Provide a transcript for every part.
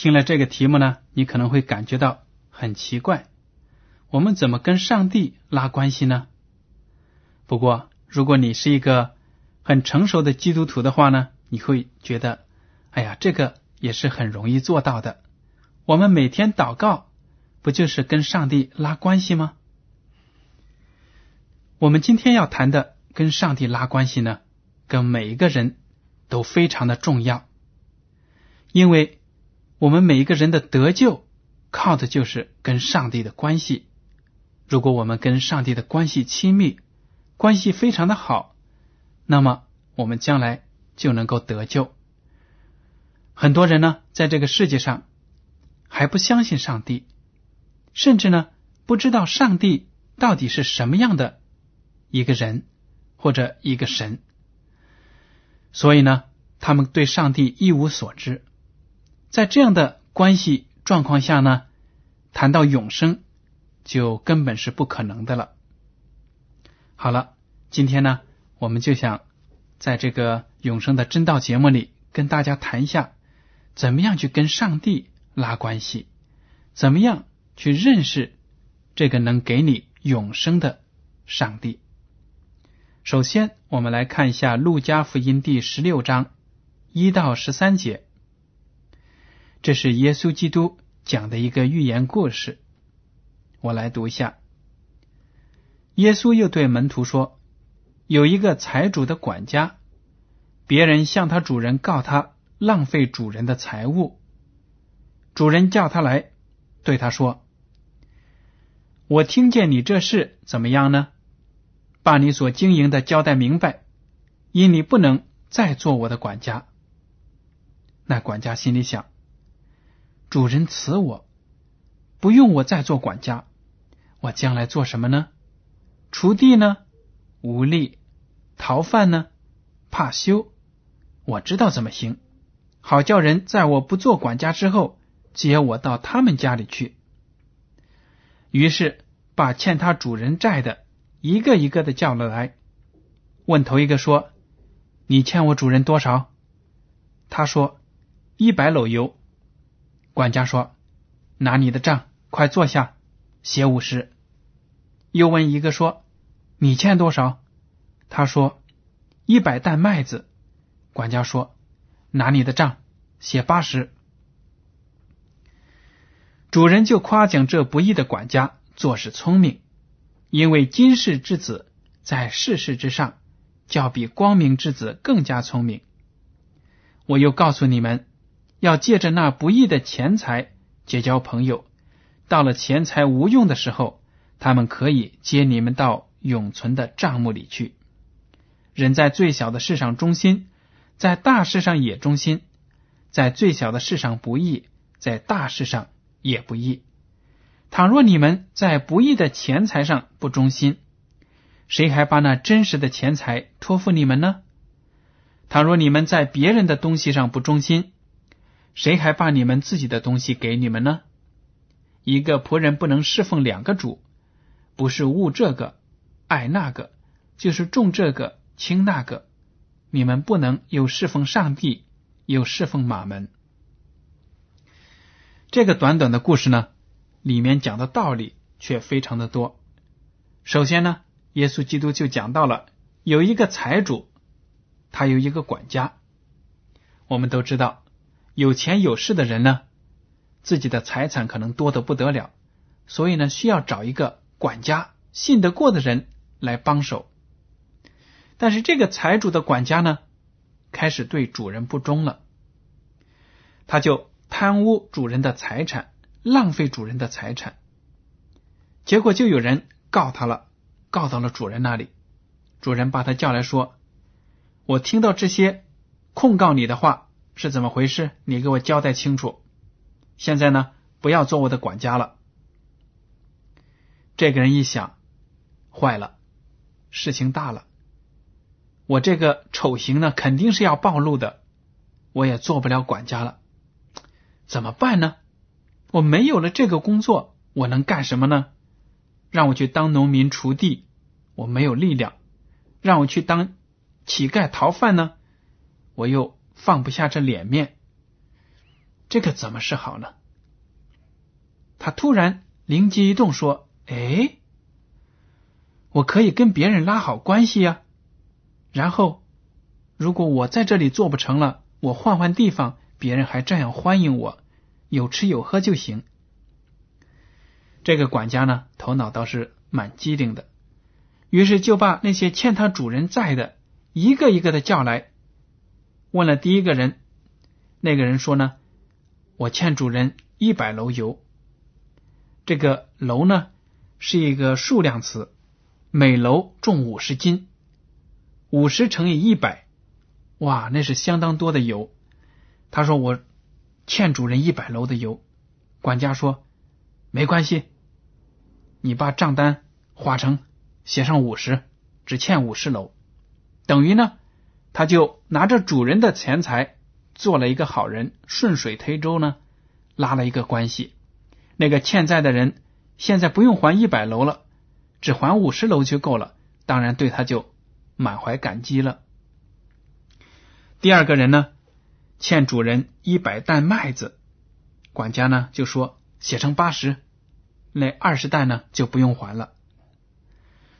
听了这个题目呢，你可能会感觉到很奇怪，我们怎么跟上帝拉关系呢？不过，如果你是一个很成熟的基督徒的话呢，你会觉得，哎呀，这个也是很容易做到的。我们每天祷告，不就是跟上帝拉关系吗？我们今天要谈的跟上帝拉关系呢，跟每一个人都非常的重要，因为我们每一个人的得救靠的就是跟上帝的关系。如果我们跟上帝的关系亲密，关系非常的好，那么我们将来就能够得救。很多人呢，在这个世界上还不相信上帝，甚至呢不知道上帝到底是什么样的。一个人或者一个神，所以呢，他们对上帝一无所知。在这样的关系状况下呢，谈到永生就根本是不可能的了。好了，今天呢，我们就想在这个永生的真道节目里跟大家谈一下，怎么样去跟上帝拉关系，怎么样去认识这个能给你永生的上帝。首先，我们来看一下《路加福音》第十六章一到十三节，这是耶稣基督讲的一个寓言故事。我来读一下：耶稣又对门徒说：“有一个财主的管家，别人向他主人告他浪费主人的财物，主人叫他来，对他说：‘我听见你这事怎么样呢？’”把你所经营的交代明白，因你不能再做我的管家。那管家心里想：主人辞我，不用我再做管家，我将来做什么呢？锄地呢？无力；逃犯呢？怕羞。我知道怎么行，好叫人在我不做管家之后接我到他们家里去。于是把欠他主人债的。一个一个的叫了来，问头一个说：“你欠我主人多少？”他说：“一百篓油。”管家说：“拿你的账，快坐下，写五十。”又问一个说：“你欠多少？”他说：“一百担麦子。”管家说：“拿你的账，写八十。”主人就夸奖这不义的管家做事聪明。因为今世之子在世事之上，较比光明之子更加聪明。我又告诉你们，要借着那不义的钱财结交朋友，到了钱财无用的时候，他们可以接你们到永存的账目里去。人在最小的事上忠心，在大事上也忠心；在最小的事上不义，在大事上也不义。倘若你们在不义的钱财上不忠心，谁还把那真实的钱财托付你们呢？倘若你们在别人的东西上不忠心，谁还把你们自己的东西给你们呢？一个仆人不能侍奉两个主，不是误这个爱那个，就是重这个轻那个。你们不能又侍奉上帝，又侍奉马门。这个短短的故事呢，里面讲的道理却非常的多。首先呢，耶稣基督就讲到了有一个财主，他有一个管家。我们都知道，有钱有势的人呢，自己的财产可能多的不得了，所以呢，需要找一个管家，信得过的人来帮手。但是这个财主的管家呢，开始对主人不忠了，他就贪污主人的财产，浪费主人的财产，结果就有人告他了，告到了主人那里。主人把他叫来说：“我听到这些。”控告你的话是怎么回事？你给我交代清楚。现在呢，不要做我的管家了。这个人一想，坏了，事情大了。我这个丑行呢，肯定是要暴露的，我也做不了管家了。怎么办呢？我没有了这个工作，我能干什么呢？让我去当农民锄地，我没有力量；让我去当乞丐逃犯呢？我又放不下这脸面，这可怎么是好呢？他突然灵机一动，说：“哎，我可以跟别人拉好关系呀。然后，如果我在这里做不成了，我换换地方，别人还这样欢迎我，有吃有喝就行。”这个管家呢，头脑倒是蛮机灵的，于是就把那些欠他主人债的一个一个的叫来。问了第一个人，那个人说呢：“我欠主人一百楼油。这个楼呢是一个数量词，每楼重五十斤，五十乘以一百，哇，那是相当多的油。”他说：“我欠主人一百楼的油。”管家说：“没关系，你把账单划成，写上五十，只欠五十楼，等于呢。”他就拿着主人的钱财做了一个好人，顺水推舟呢，拉了一个关系。那个欠债的人现在不用还一百楼了，只还五十楼就够了。当然对他就满怀感激了。第二个人呢，欠主人一百担麦子，管家呢就说写成八十，那二十担呢就不用还了。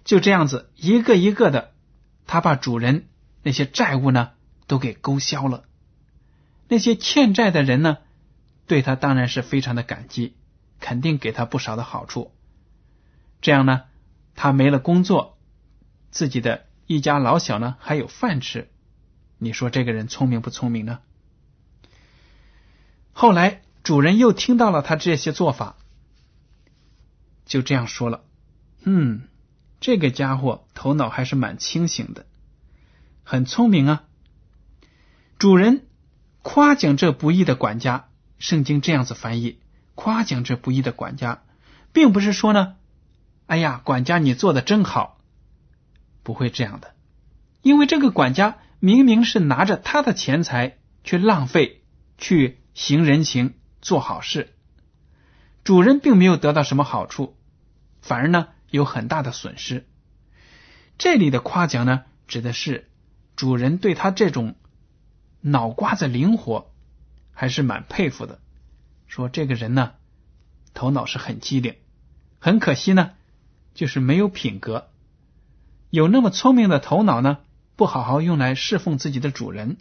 就这样子一个一个的，他把主人。那些债务呢，都给勾销了。那些欠债的人呢，对他当然是非常的感激，肯定给他不少的好处。这样呢，他没了工作，自己的一家老小呢还有饭吃。你说这个人聪明不聪明呢？后来主人又听到了他这些做法，就这样说了：“嗯，这个家伙头脑还是蛮清醒的。”很聪明啊！主人夸奖这不义的管家，圣经这样子翻译：夸奖这不义的管家，并不是说呢，哎呀，管家你做的真好，不会这样的，因为这个管家明明是拿着他的钱财去浪费、去行人情、做好事，主人并没有得到什么好处，反而呢有很大的损失。这里的夸奖呢，指的是。主人对他这种脑瓜子灵活，还是蛮佩服的。说这个人呢，头脑是很机灵，很可惜呢，就是没有品格。有那么聪明的头脑呢，不好好用来侍奉自己的主人，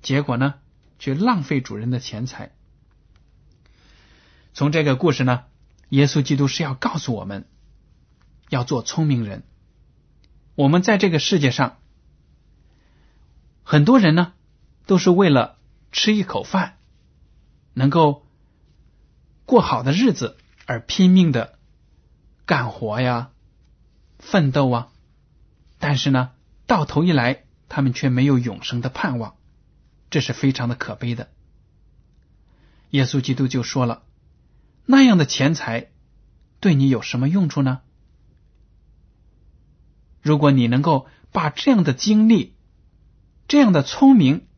结果呢，却浪费主人的钱财。从这个故事呢，耶稣基督是要告诉我们，要做聪明人。我们在这个世界上。很多人呢，都是为了吃一口饭，能够过好的日子而拼命的干活呀、奋斗啊。但是呢，到头一来，他们却没有永生的盼望，这是非常的可悲的。耶稣基督就说了：“那样的钱财对你有什么用处呢？如果你能够把这样的精力，这样的聪明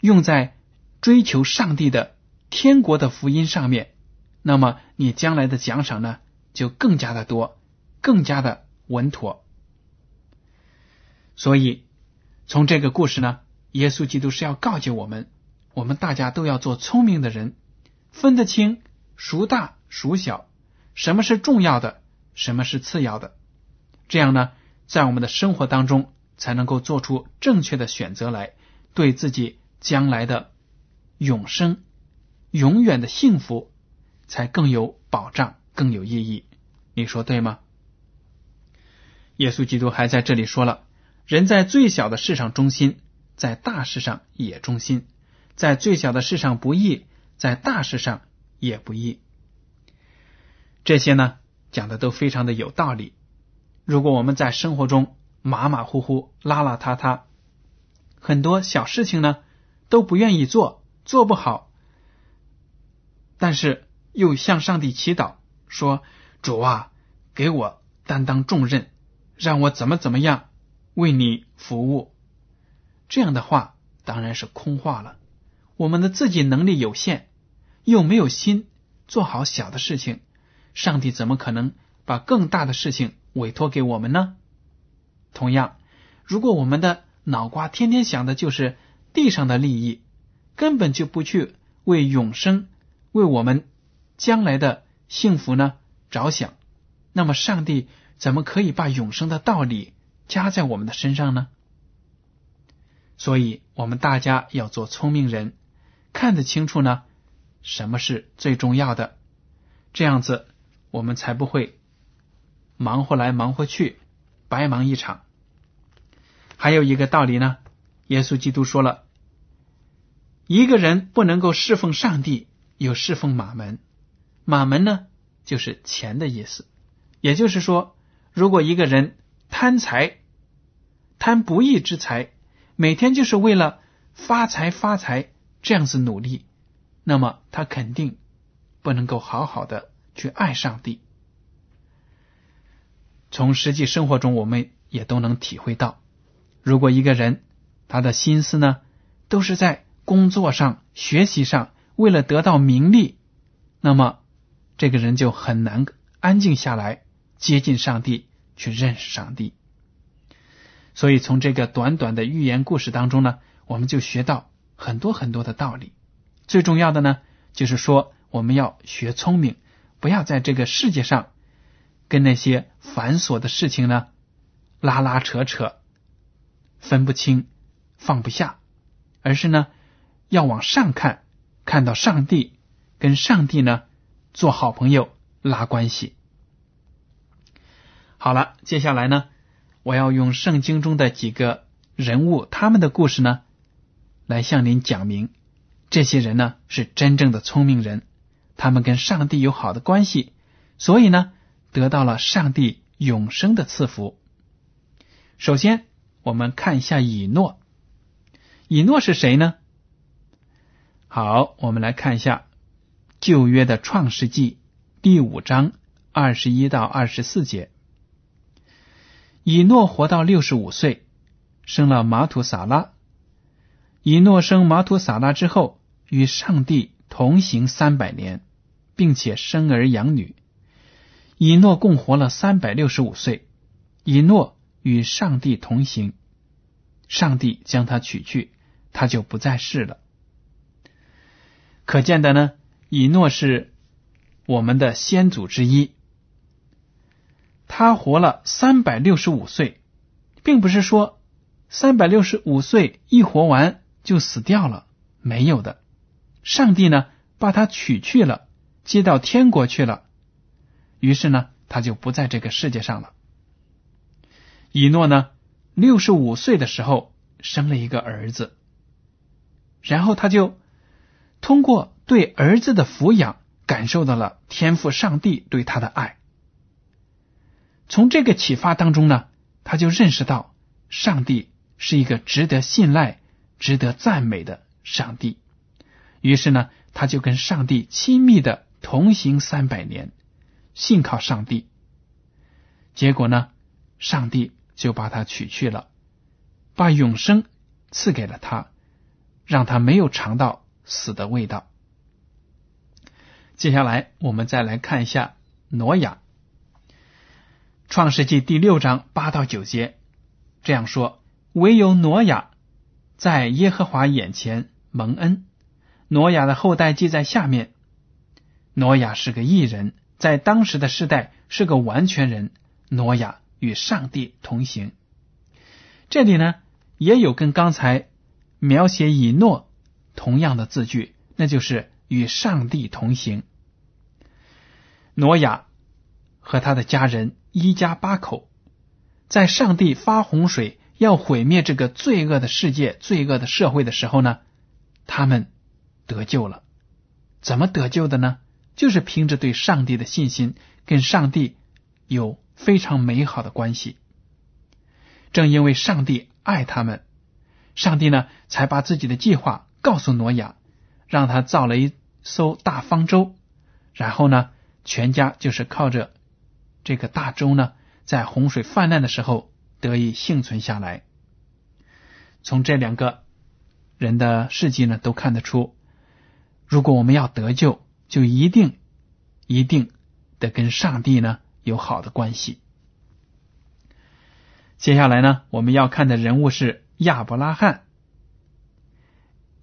用在追求上帝的天国的福音上面，那么你将来的奖赏呢就更加的多，更加的稳妥。所以，从这个故事呢，耶稣基督是要告诫我们，我们大家都要做聪明的人，分得清孰大孰小，什么是重要的，什么是次要的。这样呢，在我们的生活当中才能够做出正确的选择来，对自己将来的永生、永远的幸福才更有保障、更有意义。你说对吗？耶稣基督还在这里说了。人在最小的事上忠心，在大事上也忠心；在最小的事上不义，在大事上也不义。这些呢，讲的都非常的有道理。如果我们在生活中马马虎虎、邋邋遢遢，很多小事情呢都不愿意做，做不好，但是又向上帝祈祷说：“主啊，给我担当重任，让我怎么怎么样。”为你服务，这样的话当然是空话了。我们的自己能力有限，又没有心做好小的事情，上帝怎么可能把更大的事情委托给我们呢？同样，如果我们的脑瓜天天想的就是地上的利益，根本就不去为永生、为我们将来的幸福呢着想，那么上帝怎么可以把永生的道理？加在我们的身上呢，所以我们大家要做聪明人，看得清楚呢，什么是最重要的，这样子我们才不会忙活来忙活去，白忙一场。还有一个道理呢，耶稣基督说了，一个人不能够侍奉上帝，又侍奉马门。马门呢，就是钱的意思，也就是说，如果一个人。贪财，贪不义之财，每天就是为了发财发财这样子努力，那么他肯定不能够好好的去爱上帝。从实际生活中，我们也都能体会到，如果一个人他的心思呢都是在工作上、学习上，为了得到名利，那么这个人就很难安静下来，接近上帝。去认识上帝，所以从这个短短的寓言故事当中呢，我们就学到很多很多的道理。最重要的呢，就是说我们要学聪明，不要在这个世界上跟那些繁琐的事情呢拉拉扯扯，分不清放不下，而是呢要往上看，看到上帝，跟上帝呢做好朋友，拉关系。好了，接下来呢，我要用圣经中的几个人物他们的故事呢，来向您讲明，这些人呢是真正的聪明人，他们跟上帝有好的关系，所以呢得到了上帝永生的赐福。首先，我们看一下以诺，以诺是谁呢？好，我们来看一下旧约的创世纪第五章二十一到二十四节。以诺活到六十五岁，生了马土撒拉。以诺生马土撒拉之后，与上帝同行三百年，并且生儿养女。以诺共活了三百六十五岁。以诺与上帝同行，上帝将他取去，他就不再世了。可见的呢，以诺是我们的先祖之一。他活了三百六十五岁，并不是说三百六十五岁一活完就死掉了，没有的。上帝呢，把他取去了，接到天国去了。于是呢，他就不在这个世界上了。以诺呢，六十五岁的时候生了一个儿子，然后他就通过对儿子的抚养，感受到了天赋上帝对他的爱。从这个启发当中呢，他就认识到上帝是一个值得信赖、值得赞美的上帝。于是呢，他就跟上帝亲密的同行三百年，信靠上帝。结果呢，上帝就把他取去了，把永生赐给了他，让他没有尝到死的味道。接下来，我们再来看一下挪亚。创世纪第六章八到九节这样说：“唯有挪亚在耶和华眼前蒙恩。挪亚的后代记在下面。挪亚是个异人，在当时的世代是个完全人。挪亚与上帝同行。这里呢，也有跟刚才描写以诺同样的字句，那就是与上帝同行。挪亚和他的家人。”一家八口，在上帝发洪水要毁灭这个罪恶的世界、罪恶的社会的时候呢，他们得救了。怎么得救的呢？就是凭着对上帝的信心，跟上帝有非常美好的关系。正因为上帝爱他们，上帝呢才把自己的计划告诉挪亚，让他造了一艘大方舟，然后呢，全家就是靠着。这个大洲呢，在洪水泛滥的时候得以幸存下来。从这两个人的事迹呢，都看得出，如果我们要得救，就一定一定得跟上帝呢有好的关系。接下来呢，我们要看的人物是亚伯拉罕。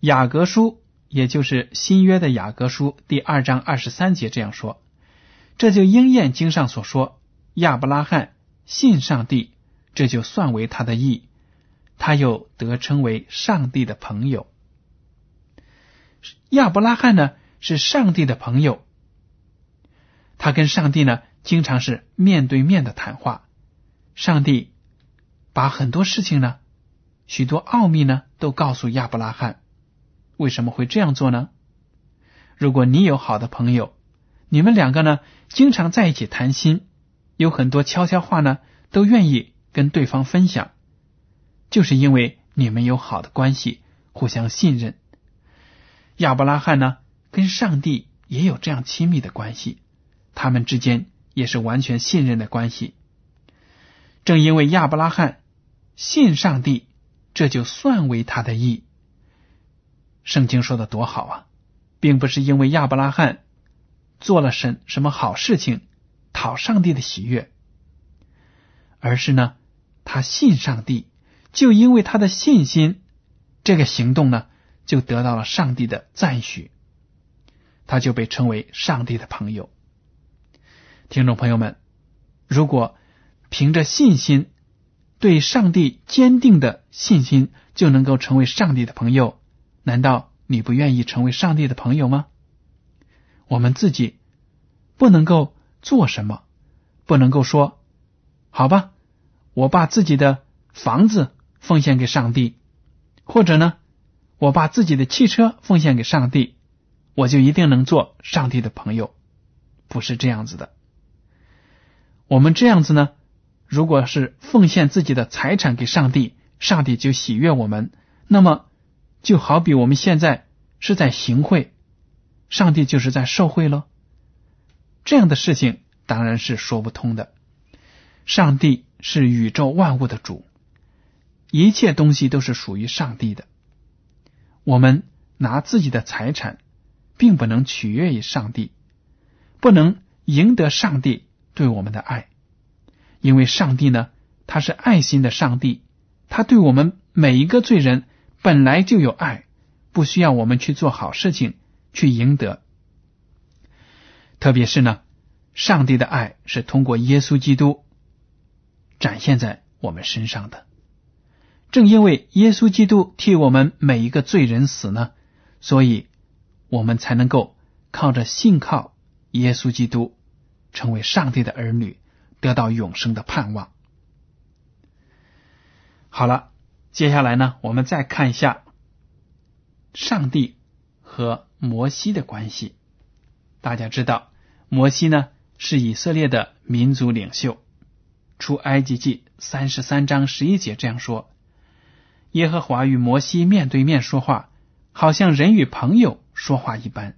雅各书，也就是新约的雅各书第二章二十三节这样说。这就应验经上所说，亚伯拉罕信上帝，这就算为他的义，他又得称为上帝的朋友。亚伯拉罕呢是上帝的朋友，他跟上帝呢经常是面对面的谈话，上帝把很多事情呢，许多奥秘呢都告诉亚伯拉罕。为什么会这样做呢？如果你有好的朋友。你们两个呢，经常在一起谈心，有很多悄悄话呢，都愿意跟对方分享，就是因为你们有好的关系，互相信任。亚伯拉罕呢，跟上帝也有这样亲密的关系，他们之间也是完全信任的关系。正因为亚伯拉罕信上帝，这就算为他的义。圣经说的多好啊，并不是因为亚伯拉罕。做了什什么好事情，讨上帝的喜悦，而是呢，他信上帝，就因为他的信心，这个行动呢，就得到了上帝的赞许，他就被称为上帝的朋友。听众朋友们，如果凭着信心，对上帝坚定的信心，就能够成为上帝的朋友，难道你不愿意成为上帝的朋友吗？我们自己不能够做什么，不能够说好吧，我把自己的房子奉献给上帝，或者呢，我把自己的汽车奉献给上帝，我就一定能做上帝的朋友，不是这样子的。我们这样子呢，如果是奉献自己的财产给上帝，上帝就喜悦我们，那么就好比我们现在是在行贿。上帝就是在受贿喽，这样的事情当然是说不通的。上帝是宇宙万物的主，一切东西都是属于上帝的。我们拿自己的财产，并不能取悦于上帝，不能赢得上帝对我们的爱，因为上帝呢，他是爱心的上帝，他对我们每一个罪人本来就有爱，不需要我们去做好事情。去赢得，特别是呢，上帝的爱是通过耶稣基督展现在我们身上的。正因为耶稣基督替我们每一个罪人死呢，所以我们才能够靠着信靠耶稣基督，成为上帝的儿女，得到永生的盼望。好了，接下来呢，我们再看一下上帝和。摩西的关系，大家知道，摩西呢是以色列的民族领袖。出埃及记三十三章十一节这样说：“耶和华与摩西面对面说话，好像人与朋友说话一般。”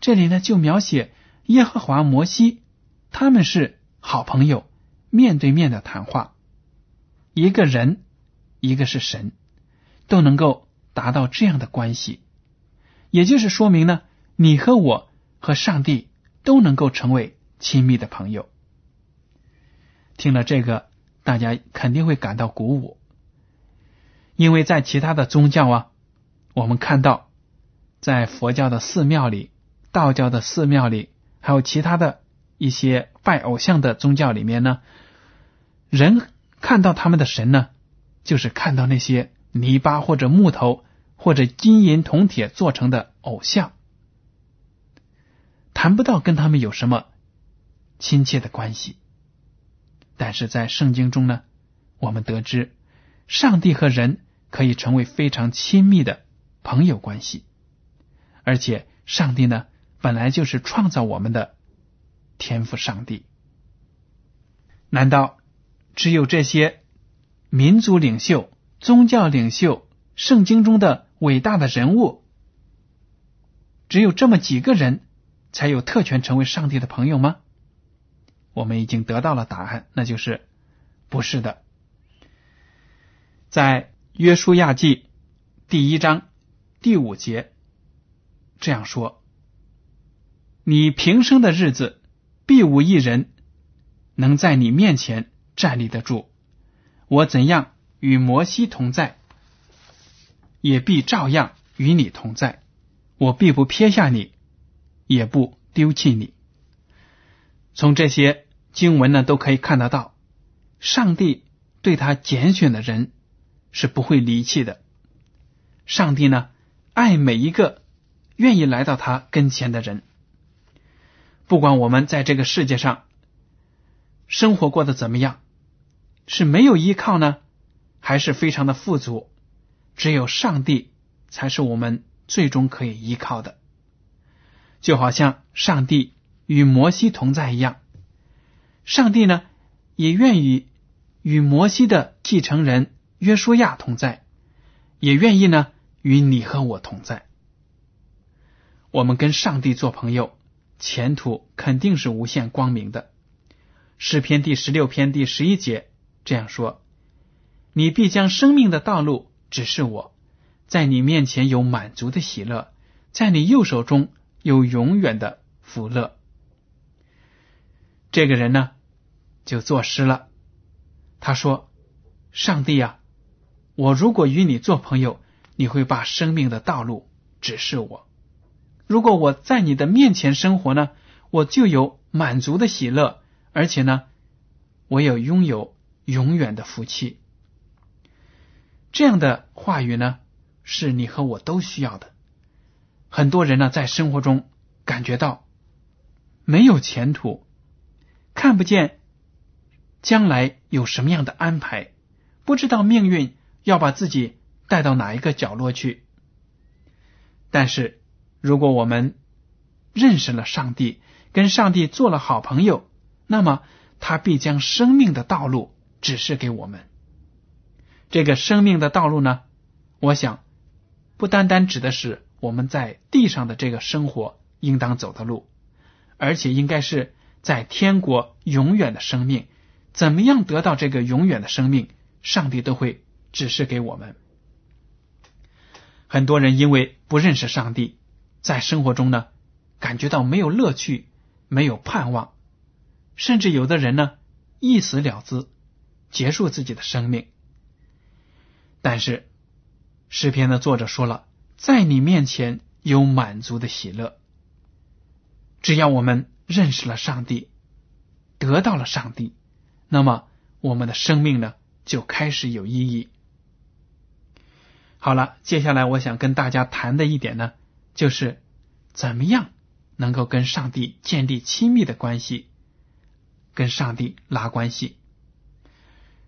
这里呢就描写耶和华、摩西他们是好朋友，面对面的谈话。一个人，一个是神，都能够达到这样的关系。也就是说明呢，你和我和上帝都能够成为亲密的朋友。听了这个，大家肯定会感到鼓舞，因为在其他的宗教啊，我们看到，在佛教的寺庙里、道教的寺庙里，还有其他的一些拜偶像的宗教里面呢，人看到他们的神呢，就是看到那些泥巴或者木头。或者金银铜铁做成的偶像，谈不到跟他们有什么亲切的关系。但是在圣经中呢，我们得知上帝和人可以成为非常亲密的朋友关系，而且上帝呢本来就是创造我们的天赋上帝。难道只有这些民族领袖、宗教领袖、圣经中的？伟大的人物，只有这么几个人才有特权成为上帝的朋友吗？我们已经得到了答案，那就是不是的。在约书亚记第一章第五节这样说：“你平生的日子，必无一人能在你面前站立得住。我怎样与摩西同在。”也必照样与你同在，我必不撇下你，也不丢弃你。从这些经文呢，都可以看得到，上帝对他拣选的人是不会离弃的。上帝呢，爱每一个愿意来到他跟前的人，不管我们在这个世界上生活过得怎么样，是没有依靠呢，还是非常的富足。只有上帝才是我们最终可以依靠的，就好像上帝与摩西同在一样。上帝呢，也愿意与摩西的继承人约书亚同在，也愿意呢与你和我同在。我们跟上帝做朋友，前途肯定是无限光明的。诗篇第十六篇第十一节这样说：“你必将生命的道路。”只是我在你面前有满足的喜乐，在你右手中有永远的福乐。这个人呢，就作诗了。他说：“上帝啊，我如果与你做朋友，你会把生命的道路指示我。如果我在你的面前生活呢，我就有满足的喜乐，而且呢，我有拥有永远的福气。”这样的话语呢，是你和我都需要的。很多人呢，在生活中感觉到没有前途，看不见将来有什么样的安排，不知道命运要把自己带到哪一个角落去。但是，如果我们认识了上帝，跟上帝做了好朋友，那么他必将生命的道路指示给我们。这个生命的道路呢，我想不单单指的是我们在地上的这个生活应当走的路，而且应该是在天国永远的生命。怎么样得到这个永远的生命，上帝都会指示给我们。很多人因为不认识上帝，在生活中呢，感觉到没有乐趣，没有盼望，甚至有的人呢，一死了之，结束自己的生命。但是诗篇的作者说了，在你面前有满足的喜乐。只要我们认识了上帝，得到了上帝，那么我们的生命呢就开始有意义。好了，接下来我想跟大家谈的一点呢，就是怎么样能够跟上帝建立亲密的关系，跟上帝拉关系。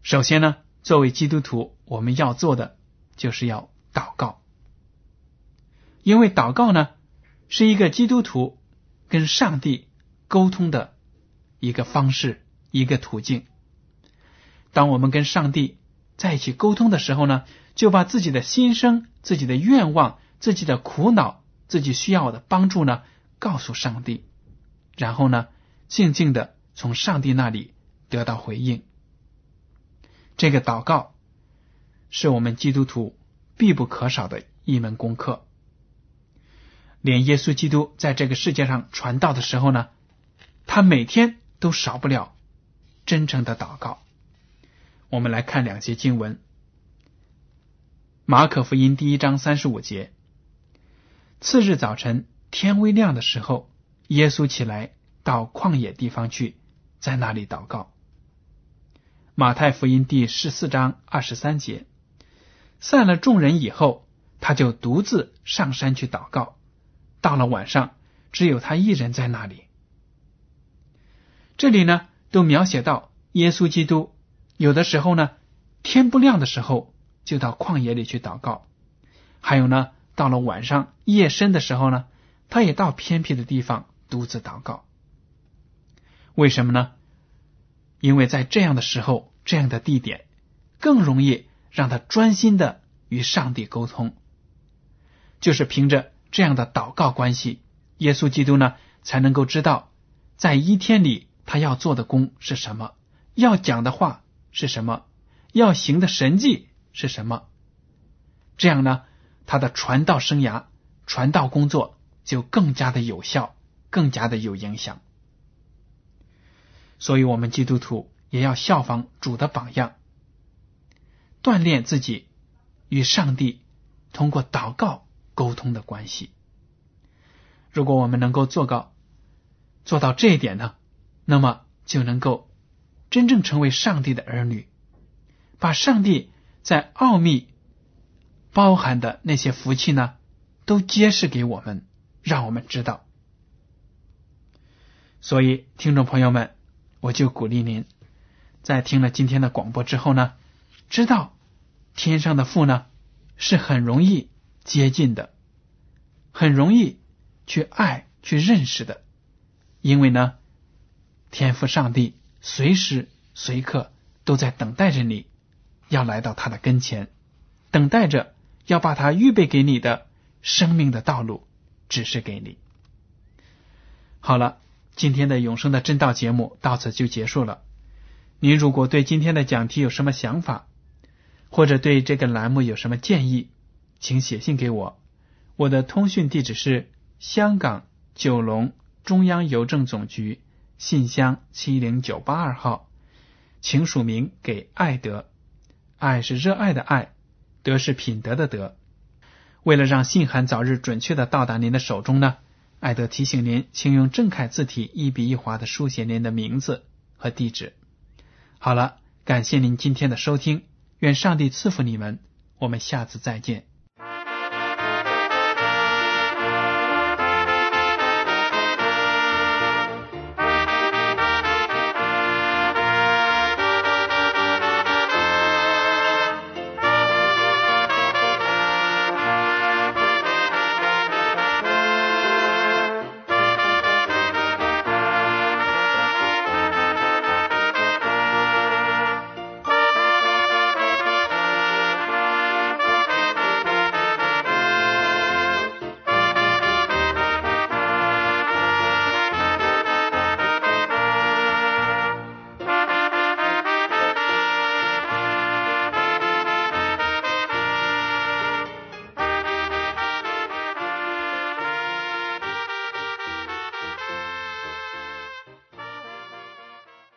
首先呢。作为基督徒，我们要做的就是要祷告，因为祷告呢是一个基督徒跟上帝沟通的一个方式、一个途径。当我们跟上帝在一起沟通的时候呢，就把自己的心声、自己的愿望、自己的苦恼、自己需要的帮助呢告诉上帝，然后呢静静的从上帝那里得到回应。这个祷告是我们基督徒必不可少的一门功课。连耶稣基督在这个世界上传道的时候呢，他每天都少不了真诚的祷告。我们来看两节经文，《马可福音》第一章三十五节。次日早晨天微亮的时候，耶稣起来到旷野地方去，在那里祷告。马太福音第十四章二十三节，散了众人以后，他就独自上山去祷告。到了晚上，只有他一人在那里。这里呢，都描写到耶稣基督有的时候呢，天不亮的时候就到旷野里去祷告；还有呢，到了晚上夜深的时候呢，他也到偏僻的地方独自祷告。为什么呢？因为在这样的时候，这样的地点，更容易让他专心的与上帝沟通。就是凭着这样的祷告关系，耶稣基督呢才能够知道，在一天里他要做的功是什么，要讲的话是什么，要行的神迹是什么。这样呢，他的传道生涯、传道工作就更加的有效，更加的有影响。所以，我们基督徒也要效仿主的榜样，锻炼自己与上帝通过祷告沟通的关系。如果我们能够做到做到这一点呢，那么就能够真正成为上帝的儿女，把上帝在奥秘包含的那些福气呢，都揭示给我们，让我们知道。所以，听众朋友们。我就鼓励您，在听了今天的广播之后呢，知道天上的父呢是很容易接近的，很容易去爱、去认识的，因为呢，天父上帝随时随刻都在等待着你，要来到他的跟前，等待着要把他预备给你的生命的道路指示给你。好了。今天的永生的真道节目到此就结束了。您如果对今天的讲题有什么想法，或者对这个栏目有什么建议，请写信给我。我的通讯地址是香港九龙中央邮政总局信箱七零九八二号，请署名给爱德。爱是热爱的爱，德是品德的德。为了让信函早日准确的到达您的手中呢。艾德提醒您，请用正楷字体一笔一划的书写您的名字和地址。好了，感谢您今天的收听，愿上帝赐福你们，我们下次再见。